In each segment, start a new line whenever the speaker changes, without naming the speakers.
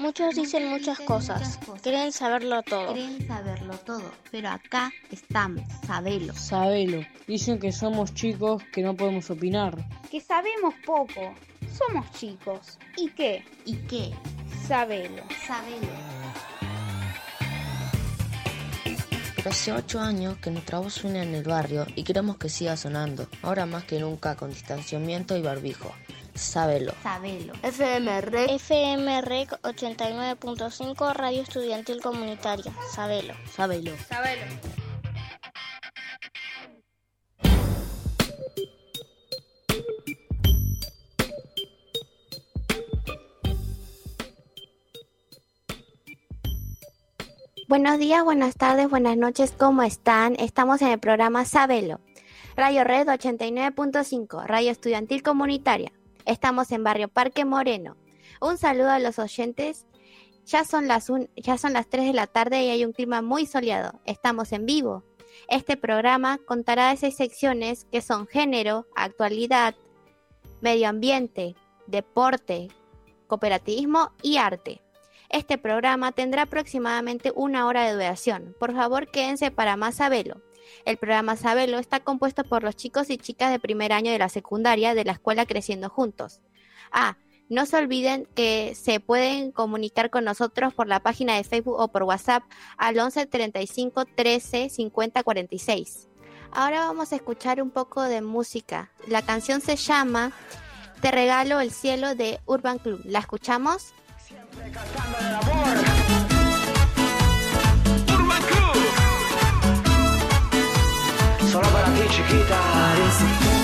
Muchos dicen muchas cosas, quieren saberlo todo.
Quieren saberlo todo, pero acá estamos, sabelo.
Sabelo. Dicen que somos chicos que no podemos opinar.
Que sabemos poco. Somos chicos. ¿Y qué?
¿Y qué?
Sabelo.
Sabelo.
Pero hace ocho años que nuestra voz suena en el barrio y queremos que siga sonando, ahora más que nunca con distanciamiento y barbijo. Sábelo.
Sabelo.
FM Rec. FM Rec 89.5 Radio Estudiantil Comunitaria. Sabelo.
Sábelo.
Sabelo.
Buenos días, buenas tardes, buenas noches, ¿cómo están? Estamos en el programa Sabelo, Radio Red 89.5, Radio Estudiantil Comunitaria. Estamos en Barrio Parque Moreno. Un saludo a los oyentes. Ya son, las ya son las 3 de la tarde y hay un clima muy soleado. Estamos en vivo. Este programa contará de seis secciones que son género, actualidad, medio ambiente, deporte, cooperativismo y arte. Este programa tendrá aproximadamente una hora de duración. Por favor, quédense para más sabelo. El programa Sabelo está compuesto por los chicos y chicas de primer año de la secundaria de la escuela Creciendo Juntos. Ah, no se olviden que se pueden comunicar con nosotros por la página de Facebook o por WhatsApp al 11 35 13 50 46. Ahora vamos a escuchar un poco de música. La canción se llama Te regalo el cielo de Urban Club. ¿La escuchamos?
Solo para ti, chiquita.
Parece como si fuera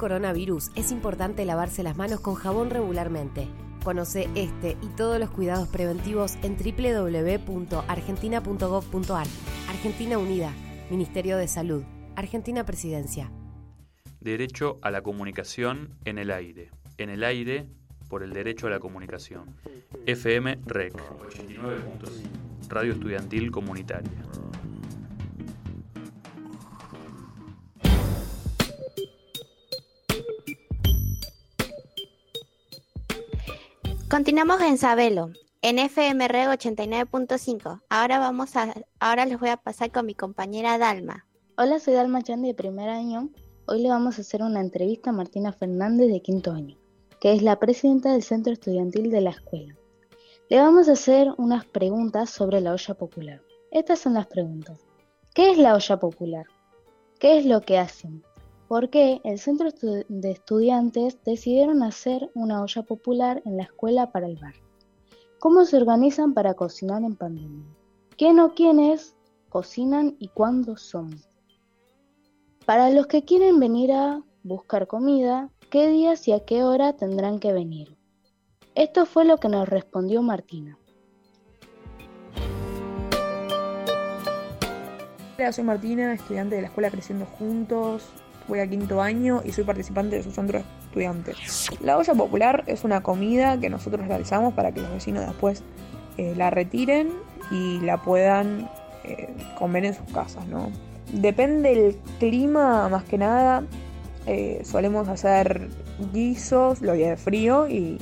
coronavirus es importante lavarse las manos con jabón regularmente. Conoce este y todos los cuidados preventivos en www.argentina.gov.ar. Argentina Unida, Ministerio de Salud, Argentina Presidencia.
Derecho a la comunicación en el aire. En el aire por el derecho a la comunicación. FM REC 89.5. Radio Estudiantil Comunitaria.
Continuamos en Sabelo, en FMR 89.5. Ahora vamos a, ahora les voy a pasar con mi compañera Dalma.
Hola, soy Dalma Chandi de primer año. Hoy le vamos a hacer una entrevista a Martina Fernández de quinto año, que es la presidenta del centro estudiantil de la escuela. Le vamos a hacer unas preguntas sobre la olla popular. Estas son las preguntas. ¿Qué es la olla popular? ¿Qué es lo que hacen? ¿Por qué el centro de estudiantes decidieron hacer una olla popular en la escuela para el bar? ¿Cómo se organizan para cocinar en pandemia? ¿Quién o quiénes cocinan y cuándo son? Para los que quieren venir a buscar comida, ¿qué días y a qué hora tendrán que venir? Esto fue lo que nos respondió Martina.
Hola, soy Martina, estudiante de la Escuela Creciendo Juntos voy a quinto año y soy participante de su centro de estudiantes. La olla popular es una comida que nosotros realizamos para que los vecinos después eh, la retiren y la puedan eh, comer en sus casas, ¿no? Depende del clima, más que nada, eh, solemos hacer guisos los días de frío y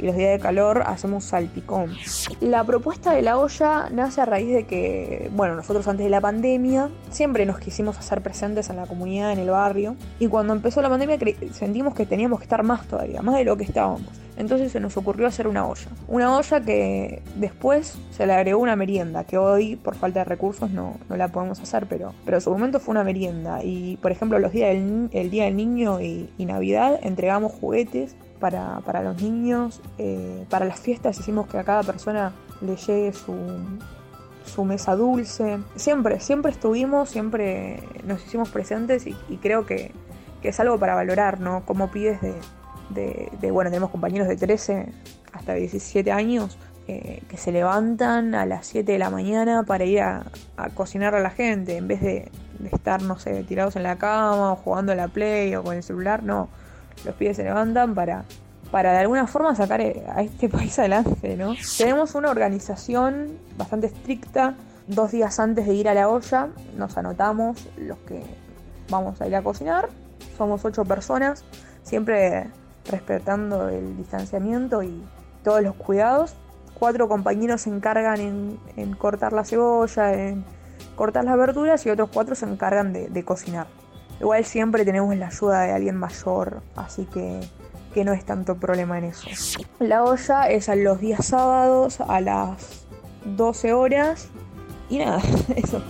y los días de calor hacemos salpicón. La propuesta de la olla nace a raíz de que, bueno, nosotros antes de la pandemia siempre nos quisimos hacer presentes en la comunidad, en el barrio, y cuando empezó la pandemia sentimos que teníamos que estar más todavía, más de lo que estábamos. Entonces se nos ocurrió hacer una olla. Una olla que después se le agregó una merienda, que hoy por falta de recursos no, no la podemos hacer, pero, pero en su momento fue una merienda. Y por ejemplo los días el Día del Niño y Navidad entregamos juguetes para, para los niños. Eh, para las fiestas hicimos que a cada persona le llegue su, su mesa dulce. Siempre, siempre estuvimos, siempre nos hicimos presentes y, creo que, que, es algo para valorar, ¿no? Como pides de, de, bueno, tenemos compañeros de 13 hasta 17 años eh, que se levantan a las 7 de la mañana para ir a, a cocinar a la gente, en vez de, de, estar, no sé, tirados en la cama o jugando a la play o con el celular, no los pibes se levantan para, para de alguna forma sacar eh, a este país adelante, ¿no? Tenemos una organización bastante estricta. Dos días antes de ir a la olla nos anotamos los que vamos a ir a cocinar. Somos ocho personas, siempre respetando el distanciamiento y todos los cuidados. Cuatro compañeros se encargan en, cortar la cebolla, en cortar las verduras y otros cuatro se encargan de cocinar. Igual siempre tenemos la ayuda de alguien mayor, así que, que no es tanto problema en eso. La olla es a los días sábados a las 12 horas y nada, eso.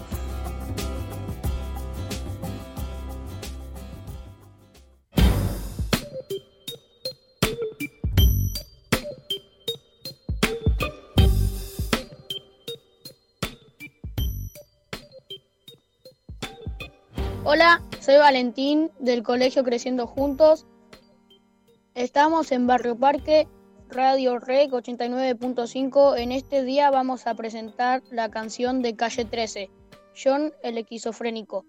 Soy Valentín del Colegio Creciendo Juntos. Estamos en Barrio Parque, Radio Rec 89.5. En este día vamos a presentar la canción de Calle 13, John el esquizofrénico.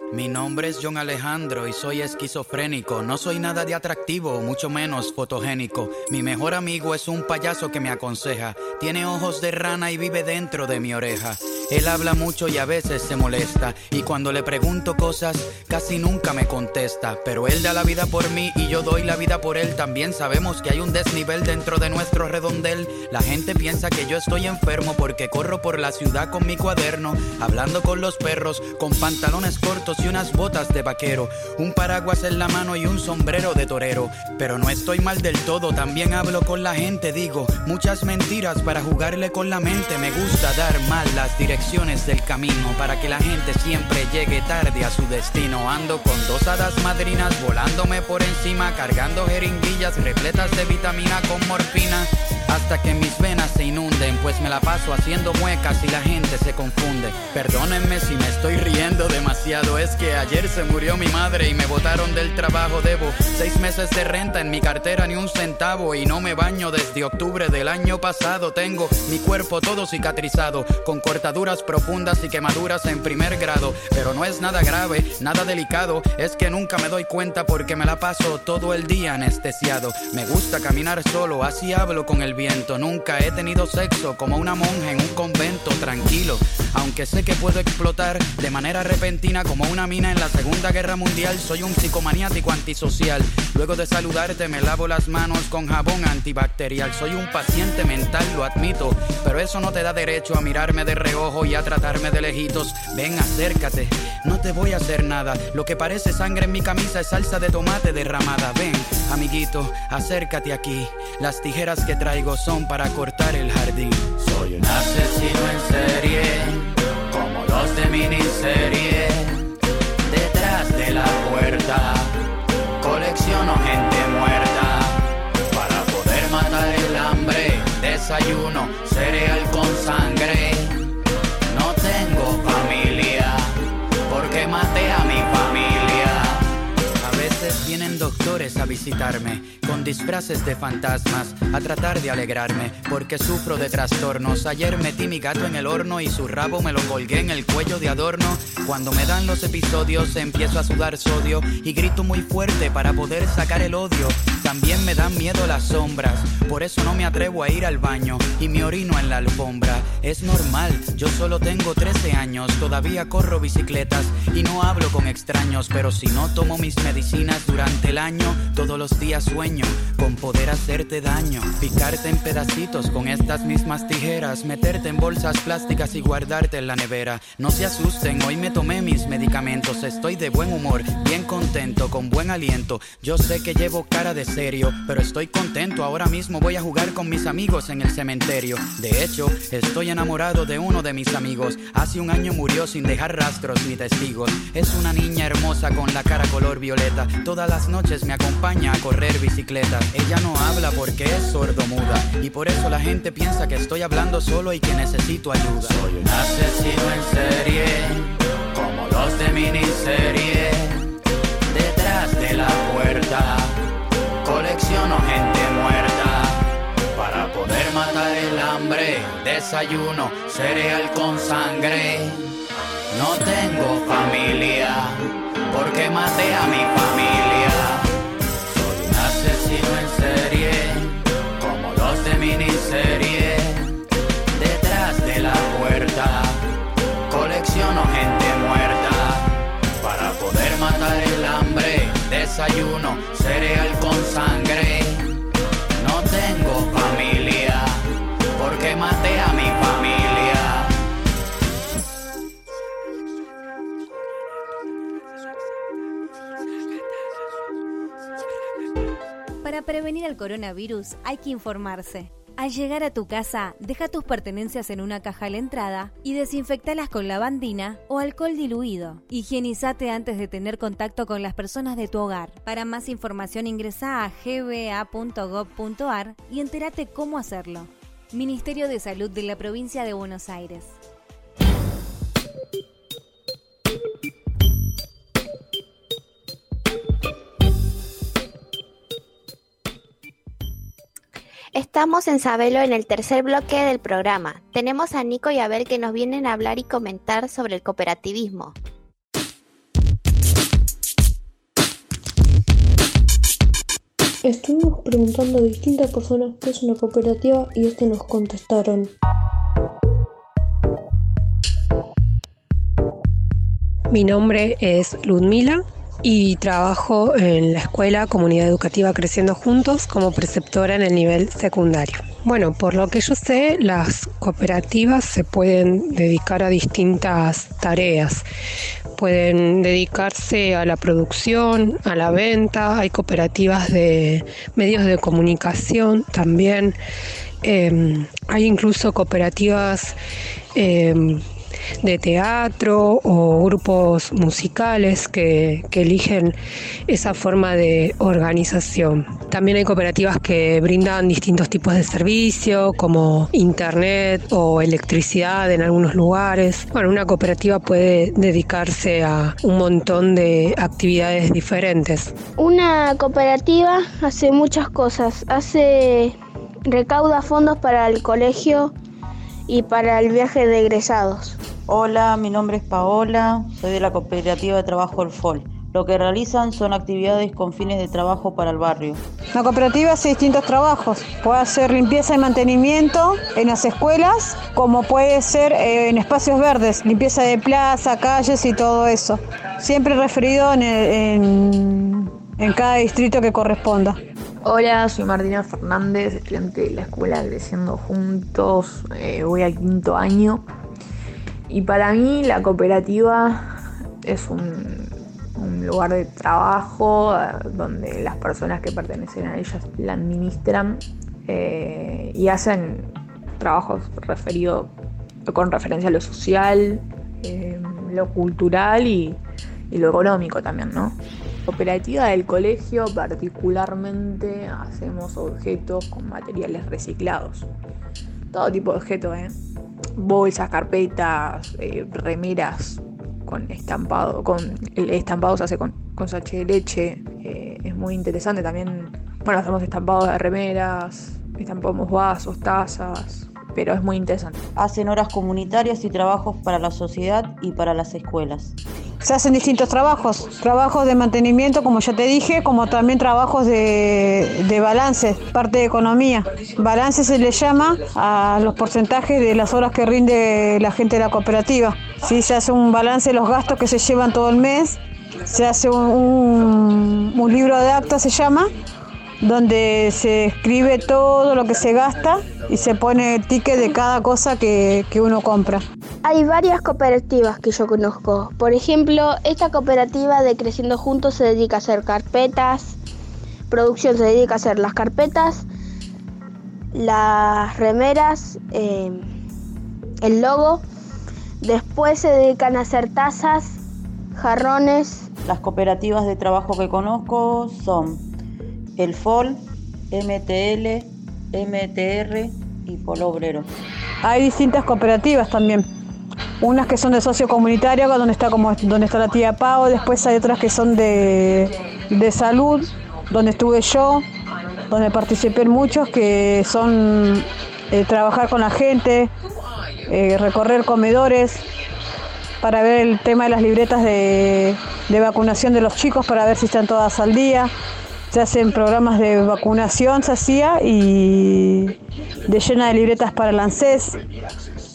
Mi nombre es John Alejandro y soy esquizofrénico. No soy nada de atractivo, mucho menos fotogénico. Mi mejor amigo es un payaso que me aconseja. Tiene ojos de rana y vive dentro de mi oreja. Él habla mucho y a veces se molesta. Y cuando le pregunto cosas, casi nunca me contesta. Pero él da la vida por mí y yo doy la vida por él. También sabemos que hay un desnivel dentro de nuestro redondel. La gente piensa que yo estoy enfermo porque corro por la ciudad con mi cuaderno, hablando con los perros, con pantalones cortos y unas botas de vaquero, un paraguas en la mano y un sombrero de torero. Pero no estoy mal del todo, también hablo con la gente, digo muchas mentiras para jugarle con la mente. Me gusta dar mal las direcciones del camino para que la gente siempre llegue tarde a su destino. Ando con dos hadas madrinas volándome por encima, cargando jeringuillas repletas de vitamina con morfina. Hasta que mis venas se inunden, pues me la paso haciendo muecas y la gente se confunde. Perdónenme si me estoy riendo demasiado, es que ayer se murió mi madre y me botaron del trabajo. Debo seis meses de renta en mi cartera, ni un centavo, y no me baño desde octubre del año pasado. Tengo mi cuerpo todo cicatrizado, con cortaduras profundas y quemaduras en primer grado, pero no es nada grave, nada delicado, es que nunca me doy cuenta porque me la paso todo el día anestesiado. Me gusta caminar solo, así hablo con el Nunca he tenido sexo como una monja en un convento tranquilo. Aunque sé que puedo explotar de manera repentina como una mina en la Segunda Guerra Mundial, soy un psicomaniático antisocial. Luego de saludarte me lavo las manos con jabón antibacterial. Soy un paciente mental, lo admito, pero eso no te da derecho a mirarme de reojo y a tratarme de lejitos. Ven, acércate, no te voy a hacer nada. Lo que parece sangre en mi camisa es salsa de tomate derramada. Ven, amiguito, acércate aquí. Las tijeras que traigo son para cortar el jardín.
Soy un asesino en serie, como los de miniserie. Detrás de la puerta, colecciono gente muerta. Para poder matar el hambre, desayuno cereal con sangre. A
visitarme con disfraces de fantasmas a tratar de alegrarme porque sufro de trastornos. Ayer metí mi gato en el horno y su rabo me lo colgué en el cuello de adorno. Cuando me dan los episodios empiezo a sudar sodio y grito muy fuerte para poder sacar el odio. También me dan miedo las sombras, por eso no me atrevo a ir al baño y me orino en la alfombra. Es normal, yo solo tengo 13 años, todavía corro bicicletas y no hablo con extraños, pero si no tomo mis medicinas durante el año, todos los días sueño con poder hacerte daño, picarte en pedacitos con estas mismas tijeras, meterte en bolsas plásticas y guardarte en la nevera. No se asusten, hoy me tomé mis medicamentos, estoy de buen humor, bien contento, con buen aliento. Yo sé que llevo cara de serio, pero estoy contento. Ahora mismo voy a jugar con mis amigos en el cementerio. De hecho, estoy enamorado de uno de mis amigos. Hace un año murió sin dejar rastros ni testigos. Es una niña hermosa con la cara color violeta. Todas las noches me acompaña a correr bicicleta. Ella no habla porque es sordomuda y por eso la gente piensa que estoy hablando solo y que necesito ayuda.
Soy un asesino en serie, como los de miniserie. Detrás de la puerta, colecciono gente muerta. Para poder matar el hambre, desayuno cereal con sangre. No tengo familia, porque maté a mi familia. Puerta, colecciono gente muerta. Para poder matar el hambre, desayuno cereal con sangre. No tengo familia, porque maté a mi familia.
Para prevenir el coronavirus hay que informarse. Al llegar a tu casa, deja tus pertenencias en una caja a la entrada y desinfectalas con lavandina o alcohol diluido. Higienizate antes de tener contacto con las personas de tu hogar. Para más información ingresa a gba.gov.ar y entérate cómo hacerlo. Ministerio de Salud de la Provincia de Buenos Aires.
Estamos en Sabelo en el tercer bloque del programa. Tenemos a Nico y a Abel que nos vienen a hablar y comentar sobre el cooperativismo.
Estuvimos preguntando a distintas personas qué es una cooperativa y es que nos contestaron.
Mi nombre es Ludmila y trabajo en la escuela Comunidad Educativa Creciendo Juntos como preceptora en el nivel secundario. Bueno, por lo que yo sé, las cooperativas se pueden dedicar a distintas tareas. Pueden dedicarse a la producción, a la venta, hay cooperativas de medios de comunicación también. Eh, hay incluso cooperativas eh, de teatro o grupos musicales que, eligen esa forma de organización. También hay cooperativas que brindan distintos tipos de servicio como internet o electricidad en algunos lugares. Bueno, una cooperativa puede dedicarse a un montón de actividades diferentes.
Una cooperativa hace muchas cosas. Hace recauda fondos para el colegio y para el viaje de egresados.
Hola, mi nombre es Paola, soy de la cooperativa de trabajo El FOL. Lo que realizan son actividades con fines de trabajo para el barrio.
La cooperativa hace distintos trabajos. Puede hacer limpieza y mantenimiento en las escuelas, como puede ser eh, en espacios verdes, limpieza de plaza, calles y todo eso. Siempre referido en, en, en cada distrito que corresponda.
Hola, soy Martina Fernández, estudiante de la escuela Creciendo Juntos, eh, voy al quinto año. Y para mí la cooperativa es un, lugar de trabajo eh, donde las personas que pertenecen a ellas la administran eh, y hacen trabajos referidos con referencia a lo social, lo cultural y lo económico también, ¿no? Cooperativa del colegio particularmente hacemos objetos con materiales reciclados. Todo tipo de objetos, ¿eh? Bolsas, carpetas, eh, remeras con estampado, con el estampado se hace con, con sache de leche. Eh, es muy interesante también. Bueno, hacemos estampados de remeras, estampamos vasos, tazas, pero es muy interesante.
Hacen horas comunitarias y trabajos para la sociedad y para las escuelas.
Se hacen distintos trabajos, trabajos de mantenimiento, como ya te dije, como también trabajos de, de balance, parte de economía. Balance se le llama a los porcentajes de las horas que rinde la gente de la cooperativa. Sí, se hace un balance de los gastos que se llevan todo el mes, se hace un, un, un libro de actas, se llama, donde se escribe todo lo que se gasta y se pone el ticket de cada cosa que, que, uno compra.
Hay varias cooperativas que yo conozco. Por ejemplo, esta cooperativa de Creciendo Juntos se dedica a hacer carpetas, producción se dedica a hacer las carpetas, las remeras, eh, el logo. Después se dedican a hacer tazas, jarrones.
Las cooperativas de trabajo que conozco son el FOL, MTL, MTR y Polo Obrero.
Hay distintas cooperativas también. Unas que son de socio comunitario, donde está como donde está la tía Pau, después hay otras que son de, de salud, donde estuve yo, donde participé en muchos, que son eh, trabajar con la gente, eh, recorrer comedores, para ver el tema de las libretas de, de vacunación de los chicos, para ver si están todas al día se hacen programas de vacunación, se hacía, y de llena de libretas para el ANSES.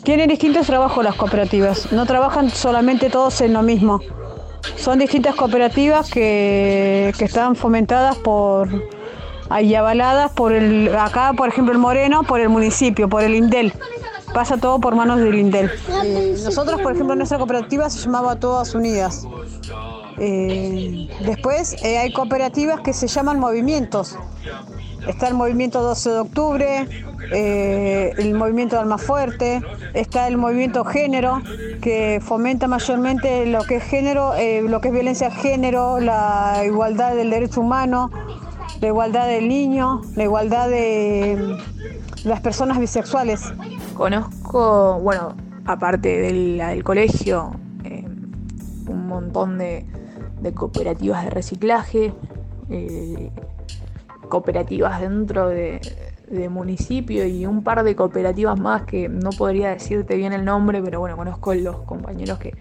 Tienen distintos trabajos las cooperativas, no trabajan solamente todos en lo mismo. Son distintas cooperativas que, que están fomentadas por y avaladas por el, acá, por ejemplo, el Moreno, por el municipio, por el INDEL. Pasa todo por manos del INDEL. Eh, nosotros, por ejemplo, nuestra cooperativa se llamaba Todas Unidas. Eh, después eh, hay cooperativas que se llaman movimientos. Está el movimiento 12 de octubre, eh, el movimiento de Alma Fuerte, está el movimiento género, que fomenta mayormente lo que es género, lo que es violencia de género, la igualdad del derecho humano, la igualdad del niño, la igualdad de las personas bisexuales.
Conozco, bueno, aparte del, colegio, un montón de, de cooperativas de reciclaje, eh, cooperativas dentro de, municipio y un par de cooperativas más que no podría decirte bien el nombre, pero bueno, conozco los compañeros que,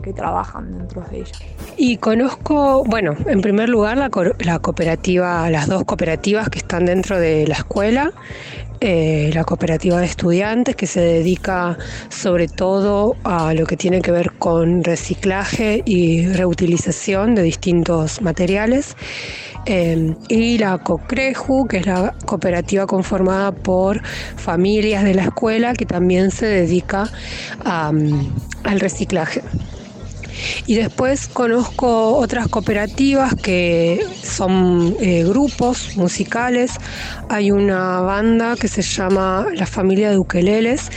que trabajan dentro de ellas.
Y conozco, bueno, en primer lugar la cooperativa, las dos cooperativas que están dentro de la escuela, eh, la cooperativa de estudiantes que se dedica sobre todo a lo que tiene que ver con reciclaje y reutilización de distintos materiales. Eh, y la COCREJU, que es la cooperativa conformada por familias de la escuela que también se dedica al reciclaje. Y después conozco otras cooperativas que son eh, grupos musicales. Hay una banda que se llama La Familia de Ukeleles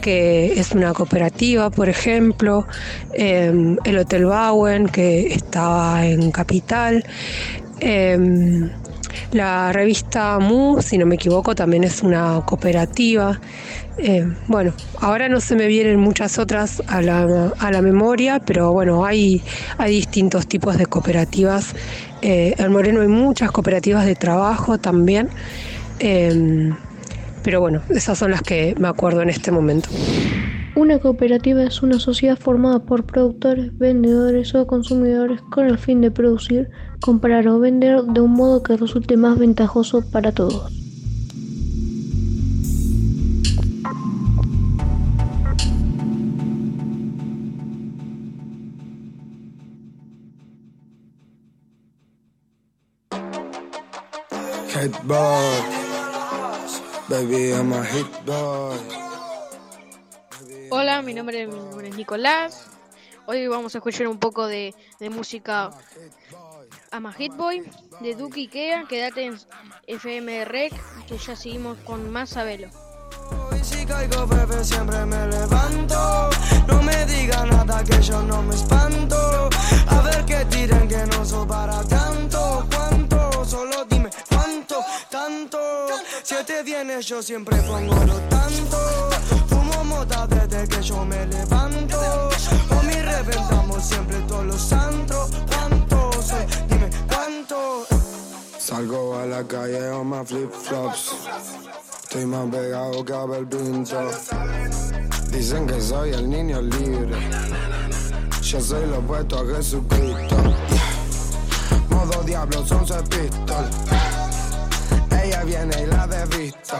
que es una cooperativa, por ejemplo, em, el Hotel Bowen, que estaba en Capital. em, la revista Mu, si no me equivoco, también es una cooperativa. Eh, bueno, ahora no se me vienen muchas otras a la, a la memoria, pero bueno, hay, hay distintos tipos de cooperativas. Eh, en Moreno hay muchas cooperativas de trabajo también. Eh, pero bueno, esas son las que me acuerdo en este momento.
Una cooperativa es una sociedad formada por productores, vendedores o consumidores con el fin de producir, comprar o vender de un modo que resulte más ventajoso para todos.
Boy, baby, I'm a hit boy.
Hola, mi nombre, mi nombre es Nicolás. Hoy vamos a escuchar un poco de, de música I'm a Hit Boy de Duke Ikea. Quédate en FM Rec, que ya seguimos con más Sabelo.
Y si caigo, bebé, siempre me levanto. No me diga nada que yo no me espanto. A ver que tiren que no soy para tanto. ¿Cuánto? Solo Si te viene, yo siempre pongo lo tanto. Fumo mota desde que yo me levanto. Con mi reventamos siempre todos los antros. ¿Cuánto? Soy? Dime cuánto.
Salgo a la calle on my flip flops. Estoy más pegado que Abel Pinto. Dicen que soy el niño libre. Yo soy lo opuesto a Jesucristo. Modo diablo, son pistol. Ella viene y la desvisto.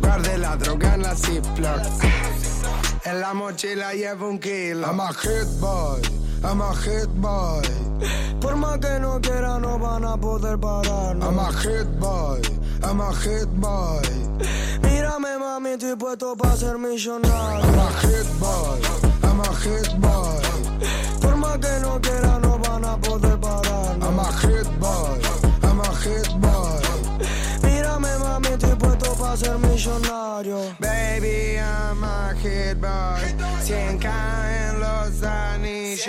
Guarde la droga en la Ziploc. En la mochila llevo un kilo. I'm a hit boy, I'm a hit boy.
Por más que no quiera, no van a poder pararnos.
I'm a hit boy, I'm a hit boy.
Mírame, mami, estoy puesto para ser millonario.
I'm a hit boy, I'm a hit boy.
Por más que no quiera,
Baby, I'm a hit boy. 100k en los anillos.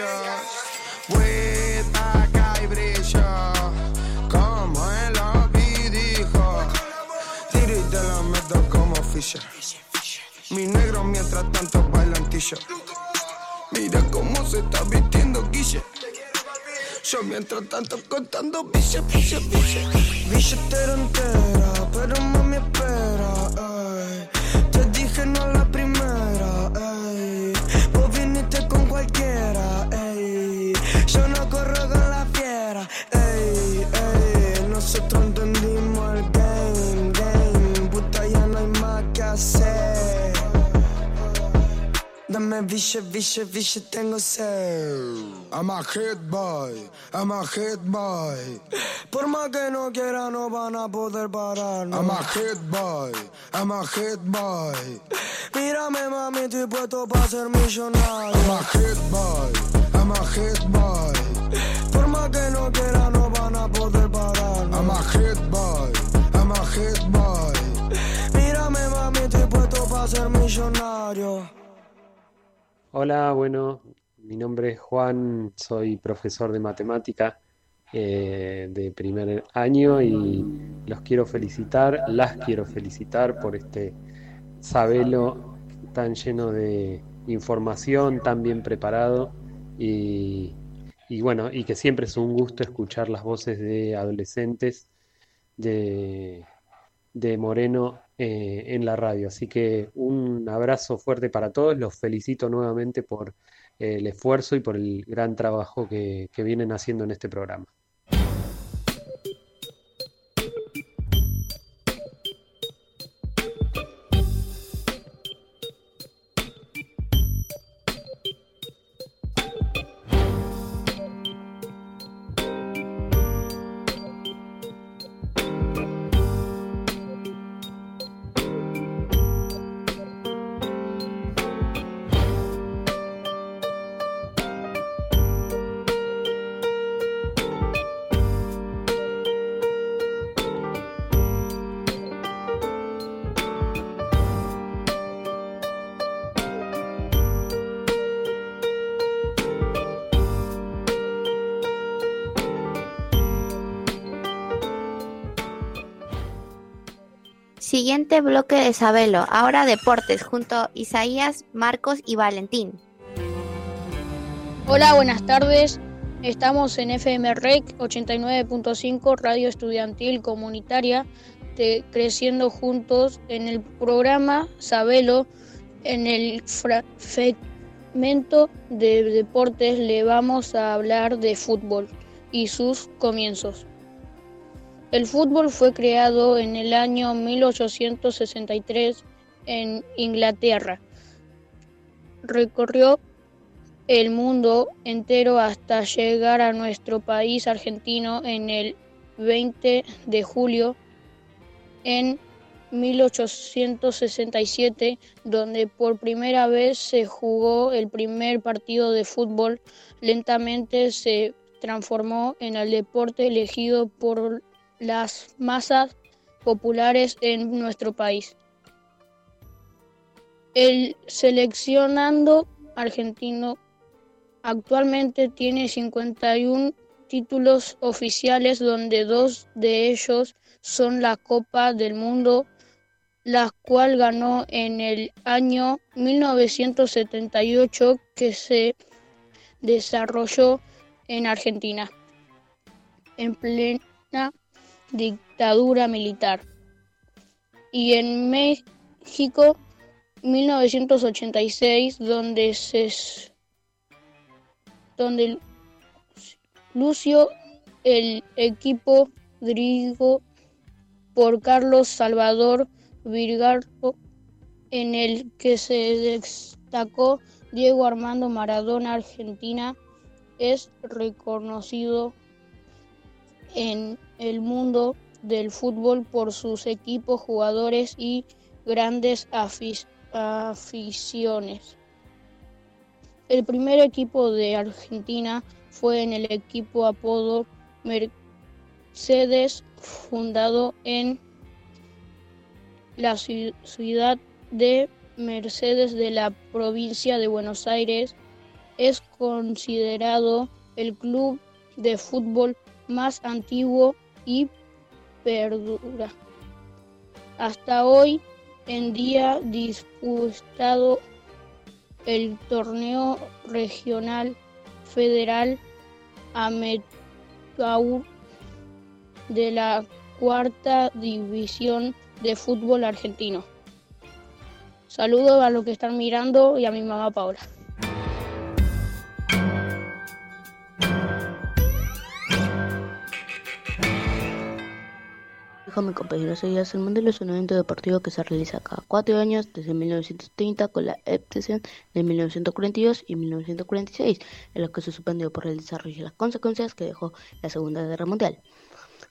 Weed acá y brillo. Como el Obi dijo. Tiro y te la meto como Fisher. Mi negro mientras tanto bailantillo. Mira cómo se está vistiendo Guille. Mientras tanto contando bille, bille, bille.
Billetera entera, pero mami espera. Dame bille, bille, bille, tengo sed.
I'm a hit boy, I'm a hit boy.
Por más que no quiera, no van a poder pararnos.
I'm a hit boy, I'm a hit boy.
Mírame, mami, estoy puesto para ser millonario.
I'm a hit boy, I'm a hit boy.
Por más que no quiera, no van a poder pararnos.
I'm a hit boy, I'm a hit boy.
Mírame, mami, estoy puesto para ser millonario.
Hola, bueno, mi nombre es Juan, soy profesor de matemática eh, de primer año y los quiero felicitar, las quiero felicitar por este sabelo tan lleno de información, tan bien preparado y, y bueno, y que siempre es un gusto escuchar las voces de adolescentes de, de Moreno eh, en la radio. Así que un abrazo fuerte para todos, los felicito nuevamente por eh, el esfuerzo y por el gran trabajo que, que vienen haciendo en este programa.
Siguiente bloque de Sabelo. Ahora deportes junto a Isaías, Marcos y Valentín.
Hola, buenas tardes. Estamos en FM REC 89.5, Radio Estudiantil Comunitaria, Creciendo Juntos, en el programa Sabelo, en el fragmento de deportes le vamos a hablar de fútbol y sus comienzos. El fútbol fue creado en el año 1863 en Inglaterra. Recorrió el mundo entero hasta llegar a nuestro país argentino en el 20 de julio en 1867, donde por primera vez se jugó el primer partido de fútbol. Lentamente se transformó en el deporte elegido por las masas populares en nuestro país. El seleccionando argentino actualmente tiene 51 títulos oficiales donde dos de ellos son la Copa del Mundo, la cual ganó en el año 1978 que se desarrolló en Argentina, en plena dictadura militar. Y en México, 1986, donde se donde Lucio el equipo dirigido por Carlos Salvador Virgarro, en el que se destacó Diego Armando Maradona Argentina, es reconocido en el mundo del fútbol por sus equipos, jugadores y grandes aficiones. El primer equipo de Argentina fue en el equipo apodo Mercedes, fundado en la ciudad de Mercedes de la provincia de Buenos Aires. Es considerado el club de fútbol más antiguo y perdura. Hasta hoy en día disputado el torneo regional federal Ametur de la cuarta división de fútbol argentino. Saludos a los que están mirando y a mi mamá Paola.
Mi compañero Seguías, el Mundial es un evento deportivo que se realiza cada cuatro años desde 1930 con la excepción de 1942 y 1946, en los que se suspendió por el desarrollo y las consecuencias que dejó la Segunda Guerra Mundial.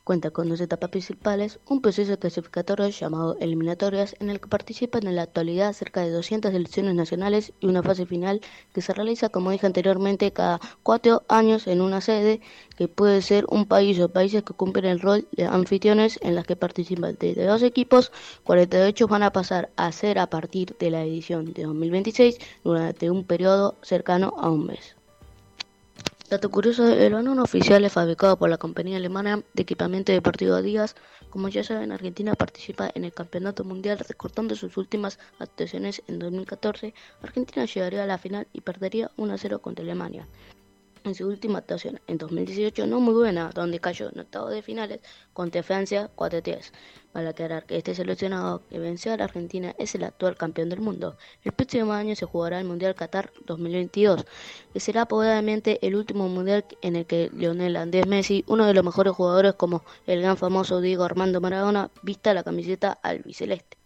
Cuenta con dos etapas principales, un proceso clasificatorio llamado eliminatorias en el que participan en la actualidad cerca de 200 selecciones nacionales y una fase final que se realiza, como dije anteriormente, cada cuatro años en una sede que puede ser un país o países que cumplen el rol de anfitriones en las que participan desde dos equipos, 48 van a pasar a ser a partir de la edición de 2026 durante un periodo cercano a un mes. Dato curioso, el balón oficial es fabricado por la compañía alemana de equipamiento deportivo Díaz. Como ya saben, Argentina participa en el Campeonato Mundial recortando sus últimas actuaciones en 2014. Argentina llegaría a la final y perdería 1-0 contra Alemania en su última actuación en 2018 no muy buena, donde cayó en octavo de finales contra Francia 4-3. Para aclarar que este seleccionado que venció a la Argentina es el actual campeón del mundo. El próximo año se jugará el Mundial Qatar 2022, que será probablemente el último mundial en el que Lionel Andrés Messi, uno de los mejores jugadores como el gran famoso Diego Armando Maradona, vista la camiseta albiceleste.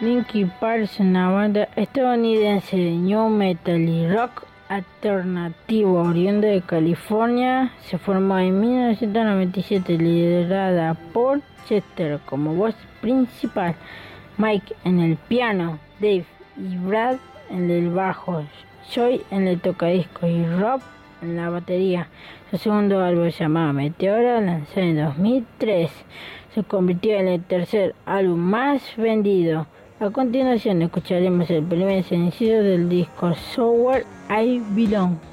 Linkin Park es una banda estadounidense de new metal y rock alternativo oriunda de California. Se formó en 1997 liderada por Chester como voz principal, Mike en el piano, Dave y Brad en el bajo, Joy en el tocadisco y Rob en la batería. Su segundo álbum llamado Meteora, lanzado en 2003, se convirtió en el tercer álbum más vendido. A continuación escucharemos el primer sencillo del disco Software I Belong.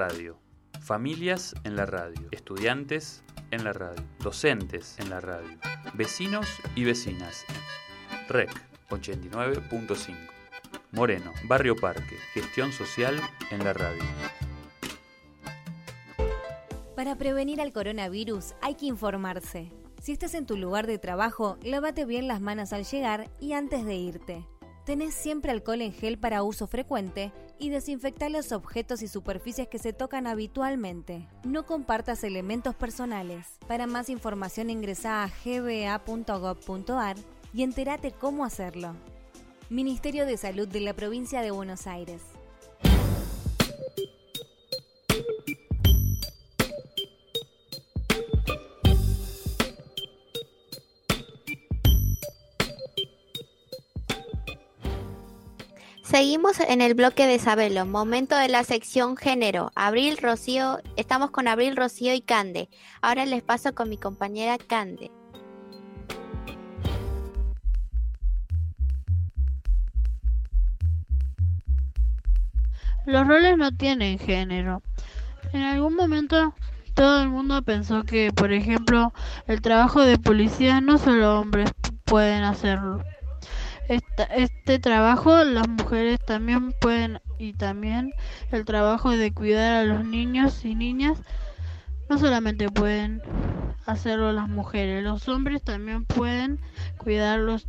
Radio. Familias en la radio. Estudiantes en la radio. Docentes en la radio. Vecinos y vecinas. REC 89.5. Moreno, Barrio Parque. Gestión social en la radio.
Para prevenir al coronavirus hay que informarse. Si estás en tu lugar de trabajo, lávate bien las manos al llegar y antes de irte. Tenés siempre alcohol en gel para uso frecuente y desinfecta los objetos y superficies que se tocan habitualmente. No compartas elementos personales. Para más información ingresa a gba.gov.ar y entérate cómo hacerlo. Ministerio de Salud de la Provincia de Buenos Aires.
Seguimos en el bloque de Sabelo, momento de la sección género. Abril, Rocío, estamos con Abril, Rocío y Cande. Ahora les paso con mi compañera Cande.
Los roles no tienen género. En algún momento todo el mundo pensó que, por ejemplo, el trabajo de policía no solo hombres pueden hacerlo. Esta- este trabajo las mujeres también pueden y también el trabajo de cuidar a los niños y niñas no solamente pueden hacerlo las mujeres, los hombres también pueden cuidarlos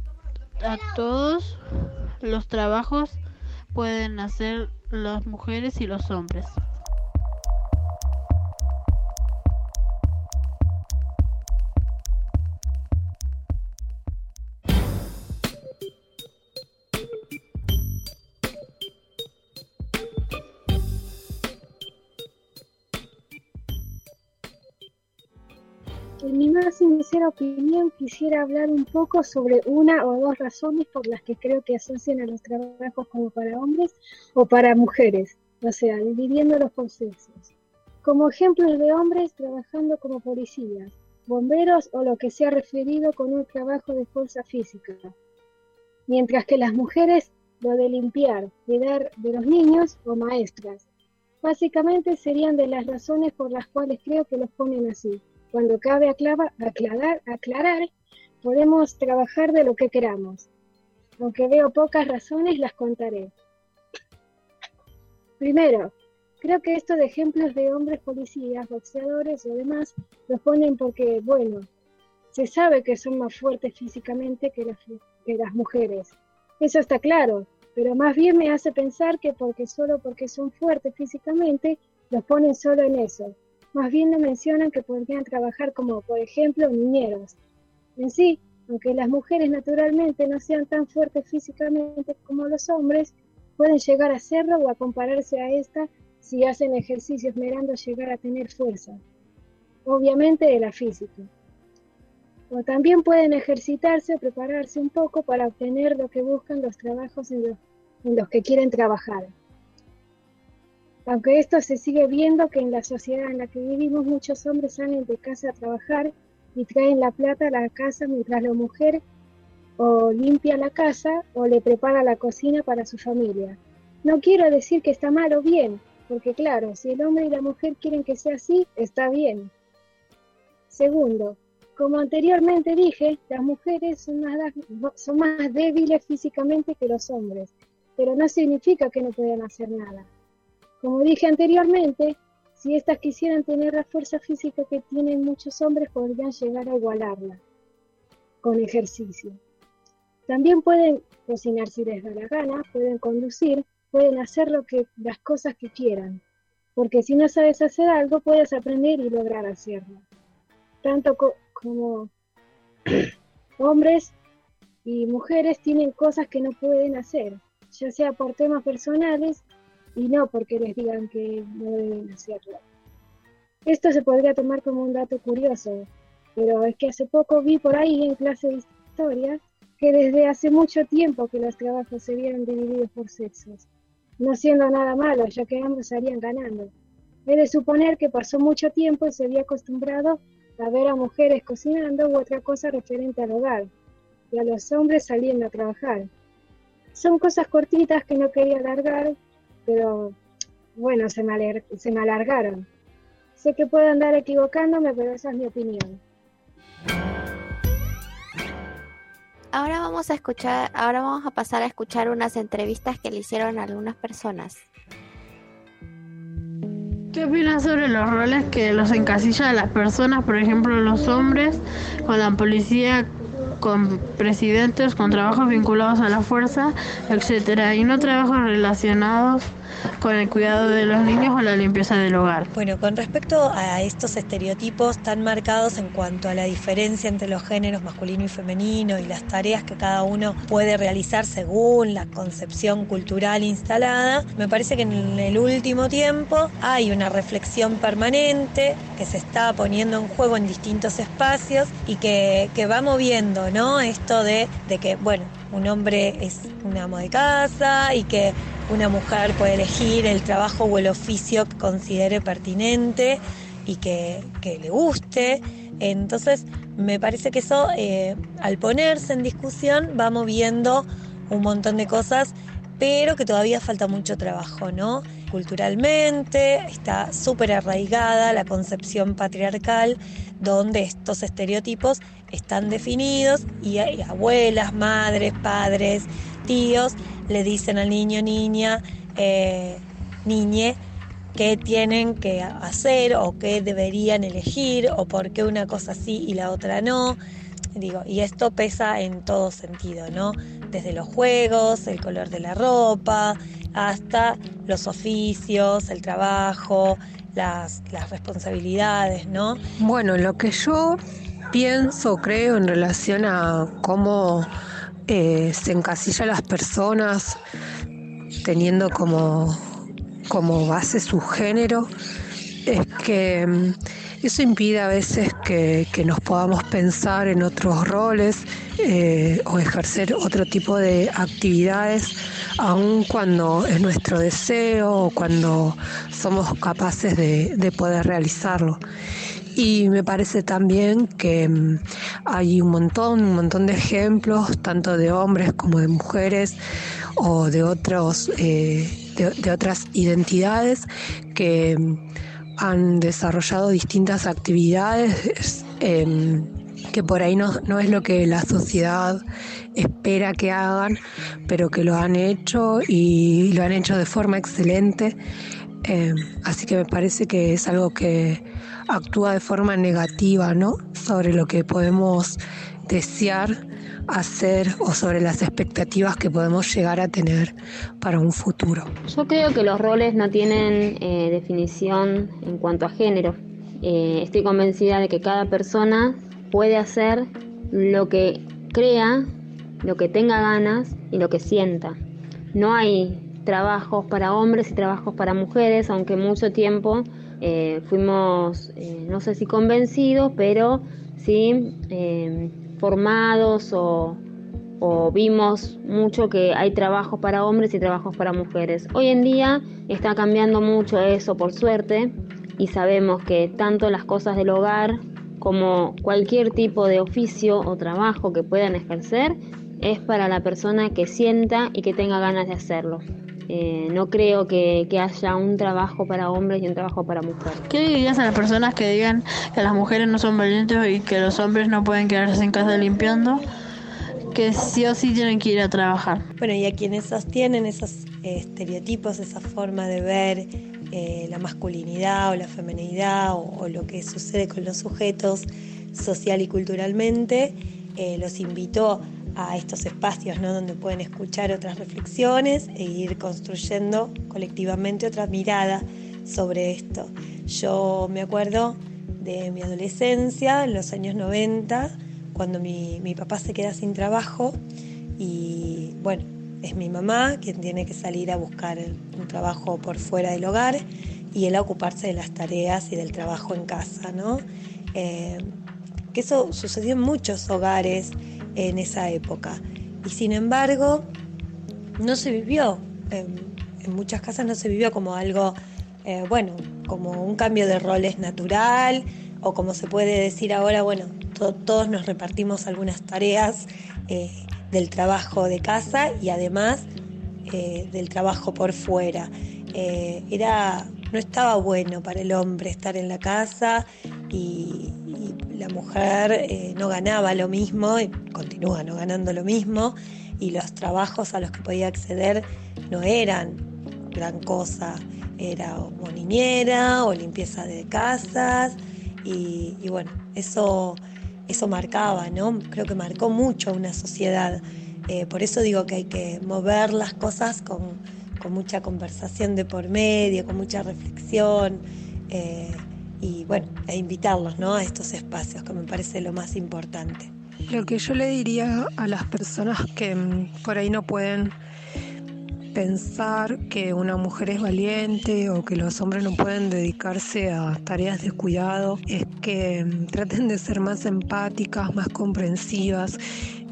a todos los trabajos pueden hacer las mujeres y los hombres.
En mi más sincera opinión, quisiera hablar un poco sobre una o dos razones por las que creo que asocian a los trabajos como para hombres o para mujeres, o sea, dividiendo los procesos. Como ejemplos de hombres trabajando como policías, bomberos o lo que se ha referido con un trabajo de fuerza física. Mientras que las mujeres lo de limpiar, cuidar de los niños o maestras. Básicamente serían de las razones por las cuales creo que los ponen así. Cuando cabe aclava- aclarar, aclarar, podemos trabajar de lo que queramos. Aunque veo pocas razones, las contaré. Primero, creo que esto de ejemplos de hombres policías, boxeadores o demás, los ponen porque, bueno, se sabe que son más fuertes físicamente que las, que las mujeres. Eso está claro, pero más bien me hace pensar que porque solo porque son fuertes físicamente, los ponen solo en eso. Más bien no mencionan que podrían trabajar como, por ejemplo, niñeros. En sí, Aunque las mujeres naturalmente no sean tan fuertes físicamente como los hombres, pueden llegar a serlo o a compararse a esta si hacen ejercicio esmerando llegar a tener fuerza, obviamente de la física. O también pueden ejercitarse o prepararse un poco para obtener lo que buscan los trabajos en los que quieren trabajar. Aunque esto se sigue viendo que en la sociedad en la que vivimos muchos hombres salen de casa a trabajar y traen la plata a la casa mientras la mujer o limpia la casa o le prepara la cocina para su familia. No quiero decir que está mal o bien, porque claro, si el hombre y la mujer quieren que sea así, está bien. Segundo, como anteriormente dije, las mujeres son más, son más débiles físicamente que los hombres, pero no significa que no puedan hacer nada. Como dije anteriormente, si éstas quisieran tener la fuerza física que tienen muchos hombres, podrían llegar a igualarla con ejercicio. También pueden cocinar si les da la gana, pueden conducir, pueden hacer lo que, las cosas que quieran, porque si no sabes hacer algo, puedes aprender y lograr hacerlo. Tanto como hombres y mujeres tienen cosas que no pueden hacer, ya sea por temas personales y no porque les digan que no deben hacerlo. Esto se podría tomar como un dato curioso, pero es que hace poco vi por ahí en clase de historia que desde hace mucho tiempo que los trabajos se vieron divididos por sexos, no siendo nada malo, ya que ambos estarían ganando. He de suponer que pasó mucho tiempo y se había acostumbrado a ver a mujeres cocinando u otra cosa referente al hogar, y a los hombres saliendo a trabajar. Son cosas cortitas que no quería alargar, pero bueno, se me, se me alargaron. Sé que puedo andar equivocándome, pero esa es mi opinión.
Ahora vamos a escuchar, ahora vamos a pasar a escuchar unas entrevistas que le hicieron a algunas personas.
¿Qué opinas sobre los roles que los encasilla a las personas, por ejemplo los hombres, con la policía, con presidentes, con trabajos vinculados a la fuerza, etcétera, y no trabajos relacionados con el cuidado de los niños o la limpieza del hogar.
Bueno, con respecto a estos estereotipos tan marcados en cuanto a la diferencia entre los géneros masculino y femenino y las tareas que cada uno puede realizar según la concepción cultural instalada, me parece que en el último tiempo hay una reflexión permanente que se está poniendo en juego en distintos espacios y que, que va moviendo, ¿no? Esto de, de que, bueno, un hombre es un amo de casa y que una mujer puede elegir el trabajo o el oficio que considere pertinente y que, le guste. Entonces, me parece que eso, eh, al ponerse en discusión, va moviendo un montón de cosas, pero que todavía falta mucho trabajo, ¿no? Culturalmente está súper arraigada la concepción patriarcal, donde estos estereotipos están definidos y abuelas, madres, padres, tíos le dicen al niño, niña, eh, niñe, qué tienen que hacer o qué deberían elegir o por qué una cosa sí y la otra no. Digo, y esto pesa en todo sentido, ¿no? Desde los juegos, el color de la ropa, hasta los oficios, el trabajo, las, responsabilidades, ¿no?
Bueno, lo que yo pienso, creo en relación a cómo eh, se encasilla las personas teniendo como, como base su género, es que mm, eso impide a veces que, nos podamos pensar en otros roles eh, o ejercer otro tipo de actividades, aun cuando es nuestro deseo o cuando somos capaces de, de poder realizarlo. Y me parece también que mm, hay un montón, un montón de ejemplos, tanto de hombres como de mujeres o de otros, eh, de, otras identidades que mm, han desarrollado distintas actividades em, que por ahí no, no es lo que la sociedad espera que hagan, pero que lo han hecho y lo han hecho de forma excelente. Em, así que me parece que es algo que actúa de forma negativa, ¿no? Sobre lo que podemos desear hacer o sobre las expectativas que podemos llegar a tener para un futuro.
Yo creo que los roles no tienen eh, definición en cuanto a género. Eh, estoy convencida de que cada persona puede hacer lo que crea lo que tenga ganas y lo que sienta. No hay trabajos para hombres y trabajos para mujeres, aunque mucho tiempo eh, fuimos, eh, no sé si convencidos, pero sí formados o, o vimos mucho que hay trabajos para hombres y trabajos para mujeres. Hoy en día está cambiando mucho eso, por suerte, y sabemos que tanto las cosas del hogar como cualquier tipo de oficio o trabajo que puedan ejercer es para la persona que sienta y que tenga ganas de hacerlo. Eh, no creo que, que haya un trabajo para hombres y un trabajo para mujeres.
¿Qué dirías a las personas que digan que las mujeres no son valientes y que los hombres no pueden quedarse en casa limpiando? Que sí o sí tienen que ir a trabajar.
Bueno, y a quienes sostienen esos eh, estereotipos, esa forma de ver eh, la masculinidad o la feminidad o, o, lo que sucede con los sujetos social y culturalmente, eh, los invito a estos espacios ¿no? donde pueden escuchar otras reflexiones e ir construyendo colectivamente otra mirada sobre esto. Yo me acuerdo de mi adolescencia, en los años 90, cuando mi, mi papá se queda sin trabajo y bueno, es mi mamá quien tiene que salir a buscar un trabajo por fuera del hogar y él a ocuparse de las tareas y del trabajo en casa, ¿no? Eh, que eso sucedió en muchos hogares en esa época. Y sin embargo, no se vivió, en, muchas casas no se vivió como algo, eh, bueno, como un cambio de roles natural, o como se puede decir ahora, bueno, to todos nos repartimos algunas tareas eh, del trabajo de casa y además eh, del trabajo por fuera. Era, no estaba bueno para el hombre estar en la casa y, la mujer eh, no ganaba lo mismo y continúa no ganando lo mismo y los trabajos a los que podía acceder no eran gran cosa, era o o limpieza de casas y, bueno, eso eso marcaba, ¿no? Creo que marcó mucho una sociedad. Eh, por eso digo que hay que mover las cosas con, con, mucha conversación de por medio, con mucha reflexión eh, y bueno, e invitarlos ¿no? a estos espacios, que me parece lo más importante.
Lo que yo le diría a las personas que mm, por ahí no pueden pensar que una mujer es valiente o que los hombres no pueden dedicarse a tareas de cuidado es que mm, traten de ser más empáticas, más comprensivas,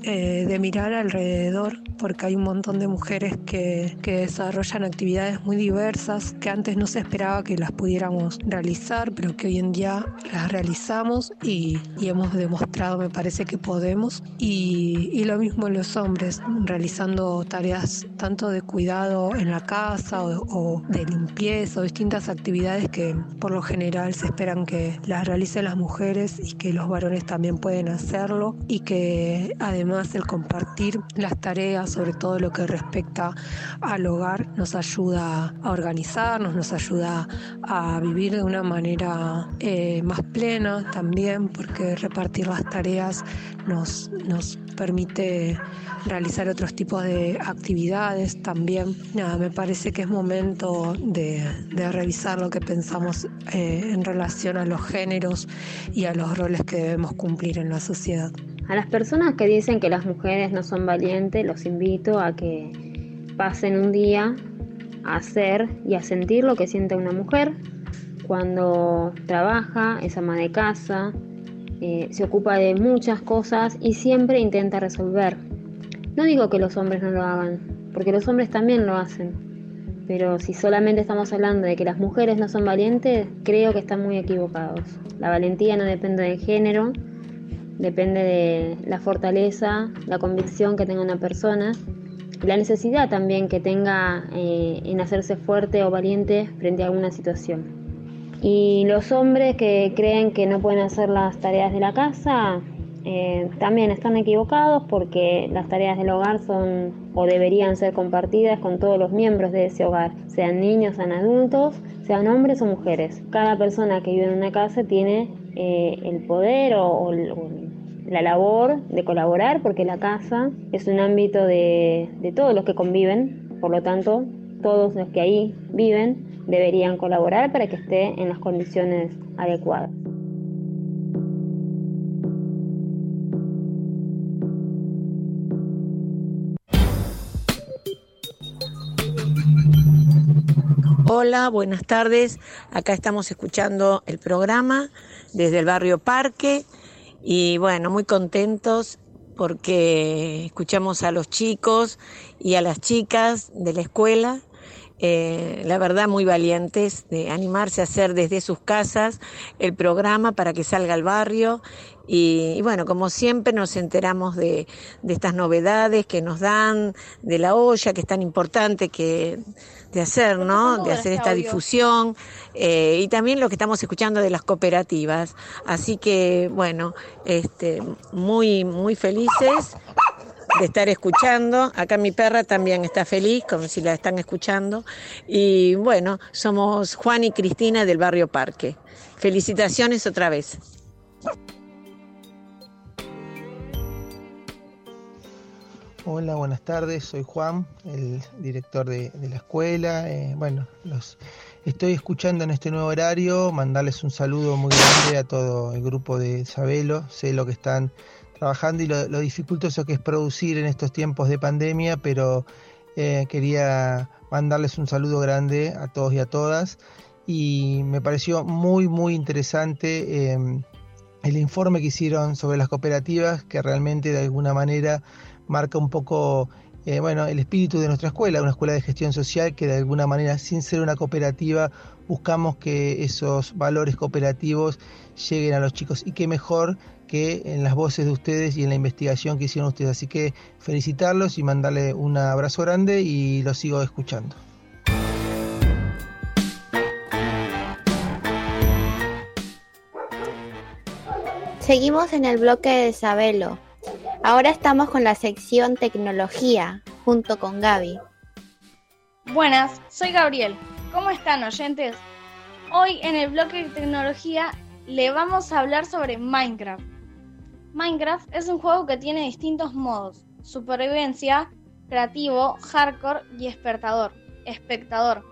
eh, de mirar alrededor, porque hay un montón de mujeres que, que, desarrollan actividades muy diversas que antes no se esperaba que las pudiéramos realizar, pero que hoy en día las realizamos y, y hemos demostrado, me parece que podemos. Y, y, lo mismo los hombres, realizando tareas tanto de cuidado en la casa o, o de limpieza o distintas actividades que por lo general se esperan que las realicen las mujeres y que los varones también pueden hacerlo y que además El compartir las tareas, sobre todo lo que respecta al hogar, nos ayuda a organizarnos, nos ayuda a vivir de una manera eh, más plena también, porque repartir las tareas nos, nos permite realizar otros tipos de actividades también. Nada, me parece que es momento de, de revisar lo que pensamos eh, en relación a los géneros y a los roles que debemos cumplir en la sociedad.
A las personas que dicen que las mujeres no son valientes, los invito a que pasen un día a hacer y a sentir lo que siente una mujer cuando trabaja, es ama de casa, eh, se ocupa de muchas cosas y siempre intenta resolver. No digo que los hombres no lo hagan, porque los hombres también lo hacen, pero si solamente estamos hablando de que las mujeres no son valientes, creo que están muy equivocados. La valentía no depende del género, depende de la fortaleza, la convicción que tenga una persona, la necesidad también que tenga eh, en hacerse fuerte o valiente frente a alguna situación. Y los hombres que creen que no pueden hacer las tareas de la casa, eh, también están equivocados porque las tareas del hogar son o deberían ser compartidas con todos los miembros de ese hogar, sean niños, sean adultos, sean hombres o mujeres. Cada persona que vive en una casa tiene eh, el poder o, o, o la labor de colaborar, porque la casa es un ámbito de, de todos los que conviven, por lo tanto, todos los que ahí viven deberían colaborar para que esté en las condiciones adecuadas.
Hola, buenas tardes. Acá estamos escuchando el programa desde el barrio Parque y bueno, muy contentos porque escuchamos a los chicos y a las chicas de la escuela eh, la verdad muy valientes de animarse a hacer desde sus casas el programa para que salga al barrio y, y bueno, como siempre nos enteramos de, de, estas novedades que nos dan, de la olla que es tan importante que de hacer, ¿no? De hacer esta difusión eh, y también lo que estamos escuchando de las cooperativas. Así que bueno, este, muy muy felices de estar escuchando. Acá mi perra también está feliz, como si la están escuchando. Y bueno, somos Juan y Cristina del barrio Parque. Felicitaciones otra vez.
Hola, buenas tardes. Soy Juan, el director de, la escuela. Eh, bueno, los estoy escuchando en este nuevo horario. Mandarles un saludo muy grande a todo el grupo de Sabelo. Sé lo que están trabajando y lo, lo dificultoso que es producir en estos tiempos de pandemia, pero eh, quería mandarles un saludo grande a todos y a todas. Y me pareció muy, muy interesante eh, el informe que hicieron sobre las cooperativas, que realmente de alguna manera marca un poco eh, bueno, el espíritu de nuestra escuela, una escuela de gestión social que de alguna manera, sin ser una cooperativa, buscamos que esos valores cooperativos lleguen a los chicos y qué mejor que en las voces de ustedes y en la investigación que hicieron ustedes. Así que felicitarlos y mandarle un abrazo grande y los sigo escuchando.
Seguimos en el bloque de Sabelo. Ahora estamos con la sección tecnología, junto con Gaby.
Buenas, soy Gabriel. ¿Cómo están oyentes? Hoy en el bloque de tecnología le vamos a hablar sobre Minecraft. Minecraft es un juego que tiene distintos modos, supervivencia, creativo, hardcore y espectador. espectador.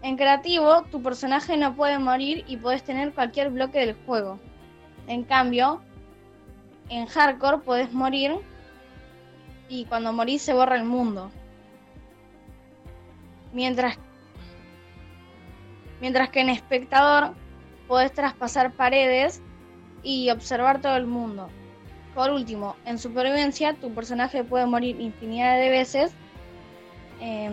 En creativo, tu personaje no puede morir y puedes tener cualquier bloque del juego. En cambio, en hardcore puedes morir y cuando morís se borra el mundo. Mientras, mientras que en espectador puedes traspasar paredes y observar todo el mundo. Por último, en supervivencia tu personaje puede morir infinidad de veces. Eh,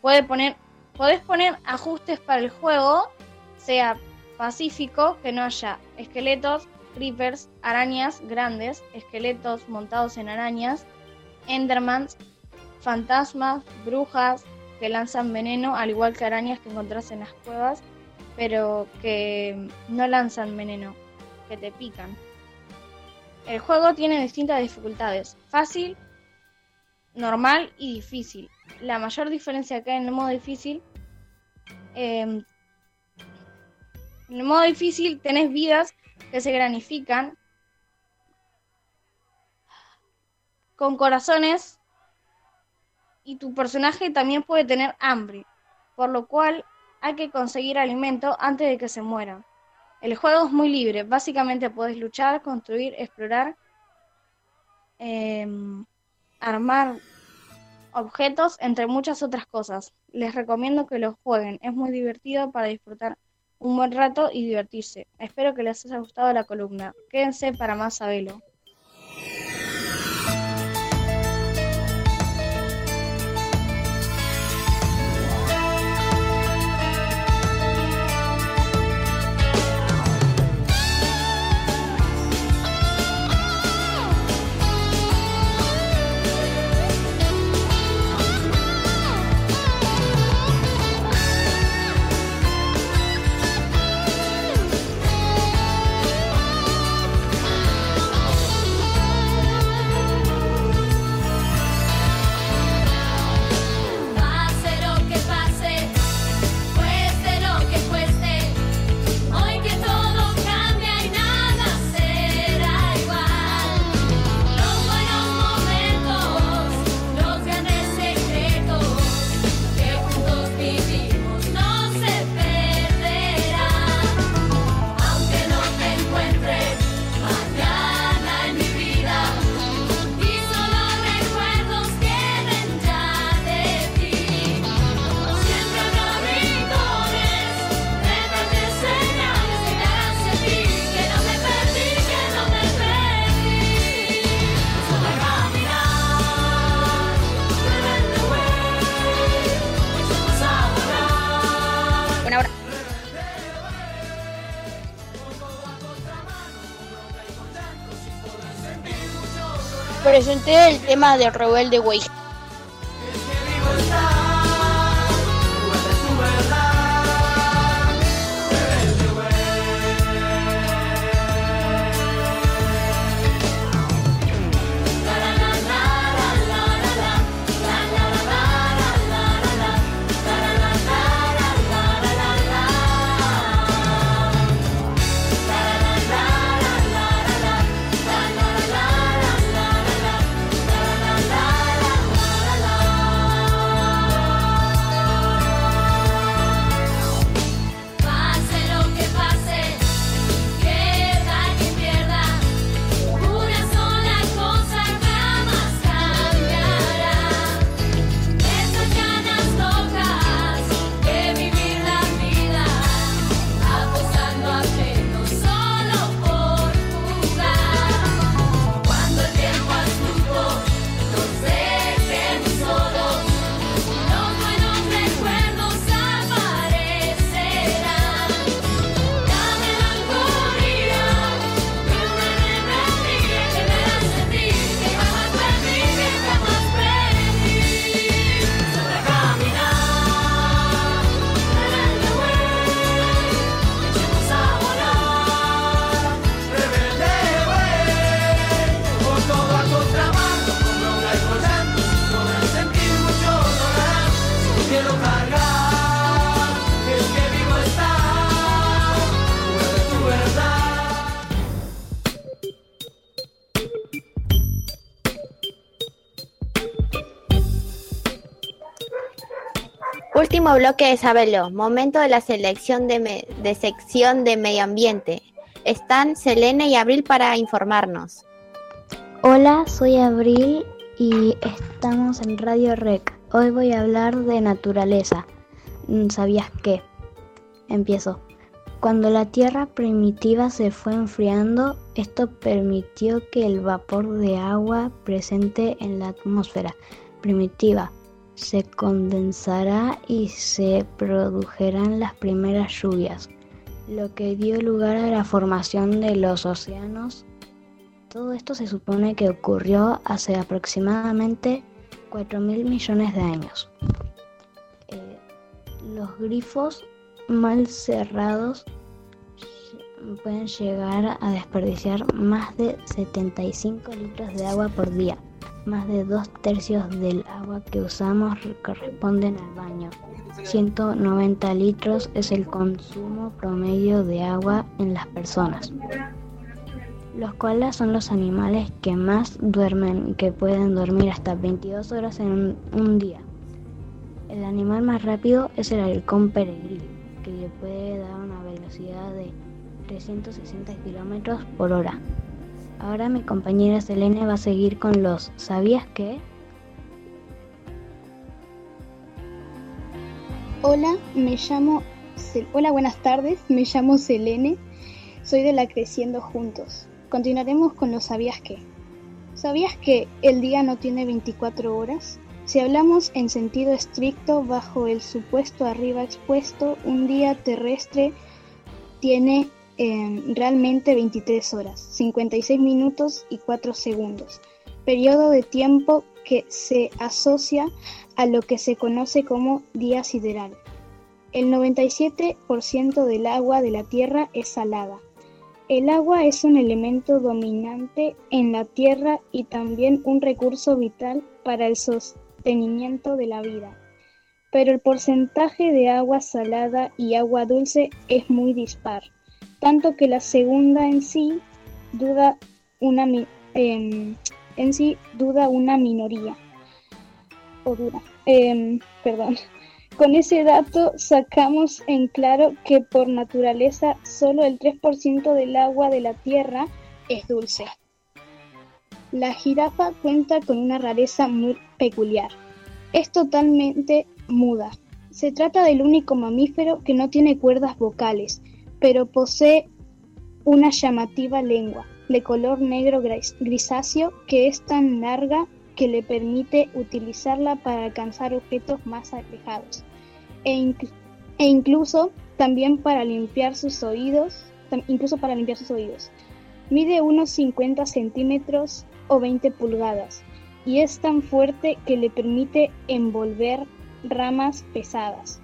puede poner, podés poner ajustes para el juego, sea pacífico, que no haya esqueletos, creepers, arañas grandes, esqueletos montados en arañas, endermans, fantasmas, brujas que lanzan veneno, al igual que arañas que encontrás en las cuevas, pero que no lanzan veneno, que te pican. El juego tiene distintas dificultades, fácil, normal y difícil. La mayor diferencia que hay en el modo difícil, eh, en el modo difícil tenés vidas que se granifican con corazones y tu personaje también puede tener hambre, por lo cual hay que conseguir alimento antes de que se muera. El juego es muy libre, básicamente puedes luchar, construir, explorar, eh, armar objetos, entre muchas otras cosas. Les recomiendo que lo jueguen, es muy divertido para disfrutar un buen rato y divertirse. Espero que les haya gustado la columna. Quédense para más Sabelo.
El tema de Rebelde Way.
Bloque de Sabelo, momento de la selección de, me- de sección de medio ambiente. Están Selene y Abril para informarnos.
Hola, soy Abril y estamos en Radio Rec. Hoy voy a hablar de naturaleza. Mm, ¿Sabías qué? Empiezo. Cuando la Tierra primitiva se fue enfriando, esto permitió que el vapor de agua presente en la atmósfera primitiva se condensará y se produjeran las primeras lluvias, lo que dio lugar a la formación de los océanos todo esto se supone que ocurrió hace aproximadamente 4.000 millones de años. Eh, los grifos mal cerrados pueden llegar a desperdiciar más de 75 litros de agua por día. Más de dos tercios del agua que usamos corresponden al baño. 190 litros es el consumo promedio de agua en las personas. Los koalas son los animales que más duermen que pueden dormir hasta 22 horas en un, un día. El animal más rápido es el halcón peregrino, que le puede dar una velocidad de 360 kilómetros por hora. Ahora mi compañera Selene va a seguir con los ¿Sabías qué?
Hola, me llamo. Hola, buenas tardes. Me llamo Selene. Soy de la Creciendo Juntos. Continuaremos con los sabías que. ¿Sabías que el día no tiene 24 horas? Si hablamos en sentido estricto, bajo el supuesto arriba expuesto, un día terrestre tiene eh, realmente 23 horas, 56 minutos y 4 segundos, periodo de tiempo que se asocia a lo que se conoce como día sideral. El 97% del agua de la Tierra es salada. El agua es un elemento dominante en la Tierra y también un recurso vital para el sostenimiento de la vida. Pero el porcentaje de agua salada y agua dulce es muy dispar, tanto que la segunda en sí duda una em, en sí duda una minoría o. Em, perdón. Con ese dato sacamos en claro que por naturaleza solo el 3% del agua de la Tierra es dulce. La jirafa cuenta con una rareza muy peculiar. Es totalmente muda. Se trata del único mamífero que no tiene cuerdas vocales, pero posee una llamativa lengua de color negro gris- grisáceo que es tan larga que le permite utilizarla para alcanzar objetos más alejados e, e incluso también para limpiar sus oídos, incluso para limpiar sus oídos. Mide unos 50 centímetros o 20 pulgadas y es tan fuerte que le permite envolver ramas pesadas,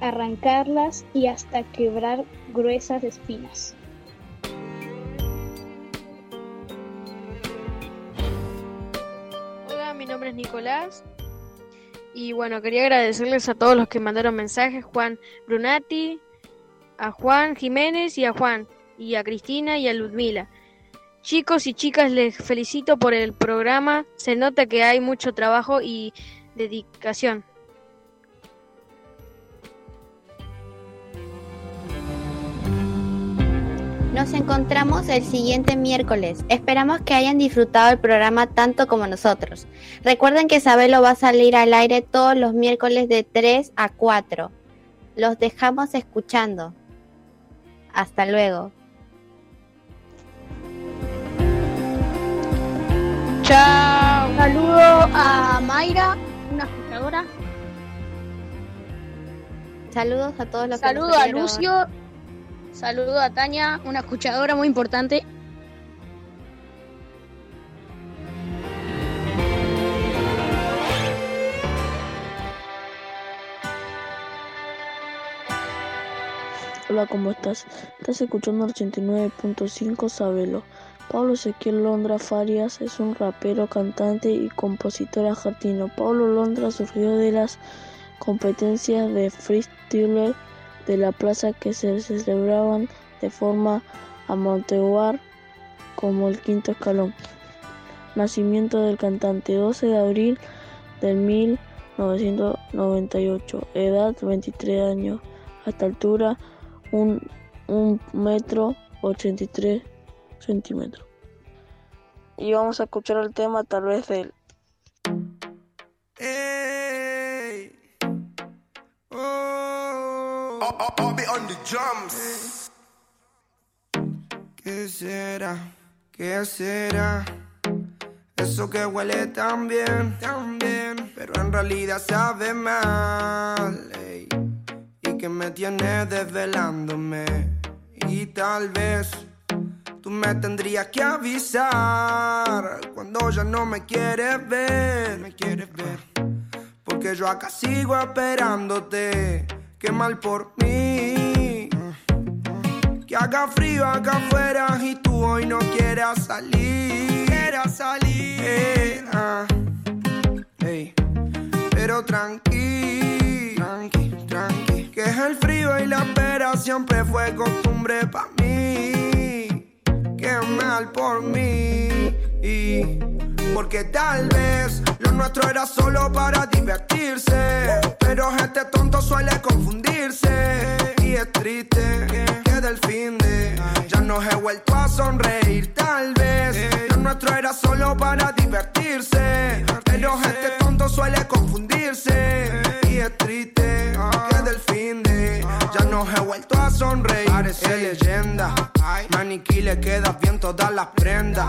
arrancarlas y hasta quebrar gruesas espinas.
Hola, mi nombre es Nicolás. Y bueno, quería agradecerles a todos los que mandaron mensajes, Juan Brunati, a Juan Jiménez y a Juan, y a Cristina y a Ludmila. Chicos y chicas, les felicito por el programa. Se nota que hay mucho trabajo y dedicación.
Nos encontramos el siguiente miércoles. Esperamos que hayan disfrutado el programa tanto como nosotros. Recuerden que Sabelo va a salir al aire todos los miércoles de 3 a 4. Los dejamos escuchando. Hasta luego.
Chao. Saludo a Mayra, una jugadora.
Saludos a todos los que
Saludo
nos
a. Lucio. Saludo a Tania, una escuchadora muy importante.
Hola, ¿cómo estás? Estás escuchando el 89.5 Sabelo. Pablo Ezequiel Londra Farias es un rapero, cantante y compositor argentino. Pablo Londra surgió de las competencias de freestyle de la plaza que se celebraban de forma amateur como el quinto escalón. Nacimiento del cantante 12 de abril del 1998. Edad 23 años. Hasta altura un, un metro 83 centímetros. Y vamos a escuchar el tema tal vez de él.
On the drums. ¿Qué será? ¿Qué será? Eso que huele tan bien, tan bien, pero en realidad sabe mal. ey. Y que me tiene desvelándome. Y tal vez tú me tendrías que avisar cuando ya no me quieres ver. Me quieres ver. Porque yo acá sigo esperándote. Qué mal por mí. Que haga frío acá afuera y tú hoy no quieras salir. Quieras salir. Eh, ah. Pero tranqui, tranqui, tranqui. Que es el frío y la espera siempre fue costumbre para mí. Qué mal por mí. Porque tal vez lo nuestro era solo para divertirse. Pero este tonto suele confundirse. Y es triste que del fin de ya no he vuelto a sonreír. Tal vez lo nuestro era solo para divertirse. Pero este tonto suele confundirse. Y es triste que del fin de ya no he vuelto a sonreír. Parece leyenda. Maniquí le queda bien todas las prendas.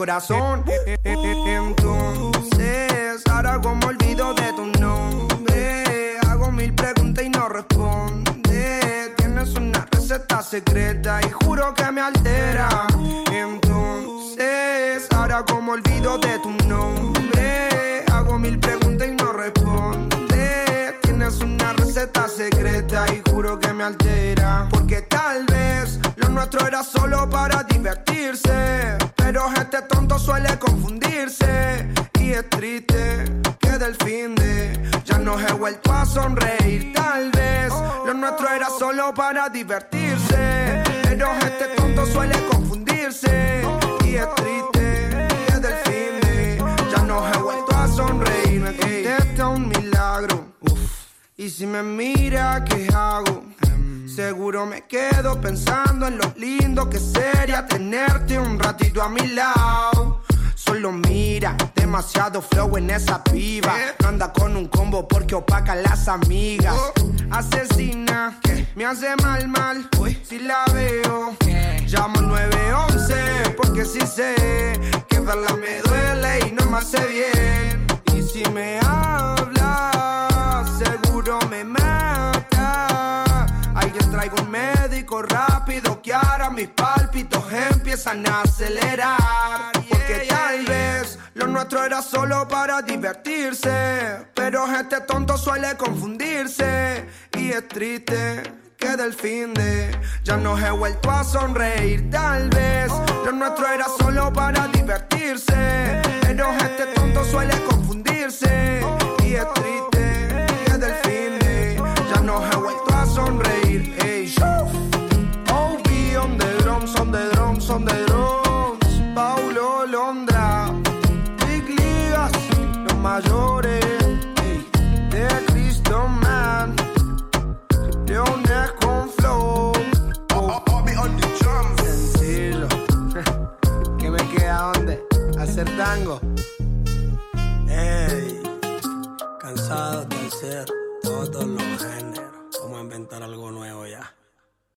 corazón. Entonces, ahora como olvido de tu nombre. Hago mil preguntas y no responde. Tienes una receta secreta y juro que me altera. Entonces, ahora como olvido de tu nombre. Hago mil preguntas y no responde. Tienes una receta secreta y juro que me altera. Porque tal vez lo nuestro era solo para divertirse. Pero este tonto suele confundirse. Y es triste que del fin de ya no he vuelto a sonreír. Tal vez lo nuestro era solo para divertirse. Pero este tonto suele confundirse. Y es triste que del fin de ya no he vuelto a sonreír. Me contesta un milagro. Y si me mira, ¿qué hago? Seguro me quedo pensando en lo lindo que sería tenerte un ratito a mi lado. Solo mira, demasiado flow en esa piba. No anda con un combo porque opaca a las amigas. Asesina, me hace mal, mal. Si la veo, llamo al 911 porque si sé que verla me duele y no me hace bien. Y si me habla, seguro me médico rápido que ahora mis pálpitos empiezan a acelerar. Porque tal vez lo nuestro era solo para divertirse. Pero este tonto suele confundirse. Y es triste que del fin de ya no he vuelto a sonreír. Tal vez lo nuestro era solo para divertirse. Pero este tonto suele confundirse. Y es triste
todos los géneros. Vamos a inventar algo nuevo.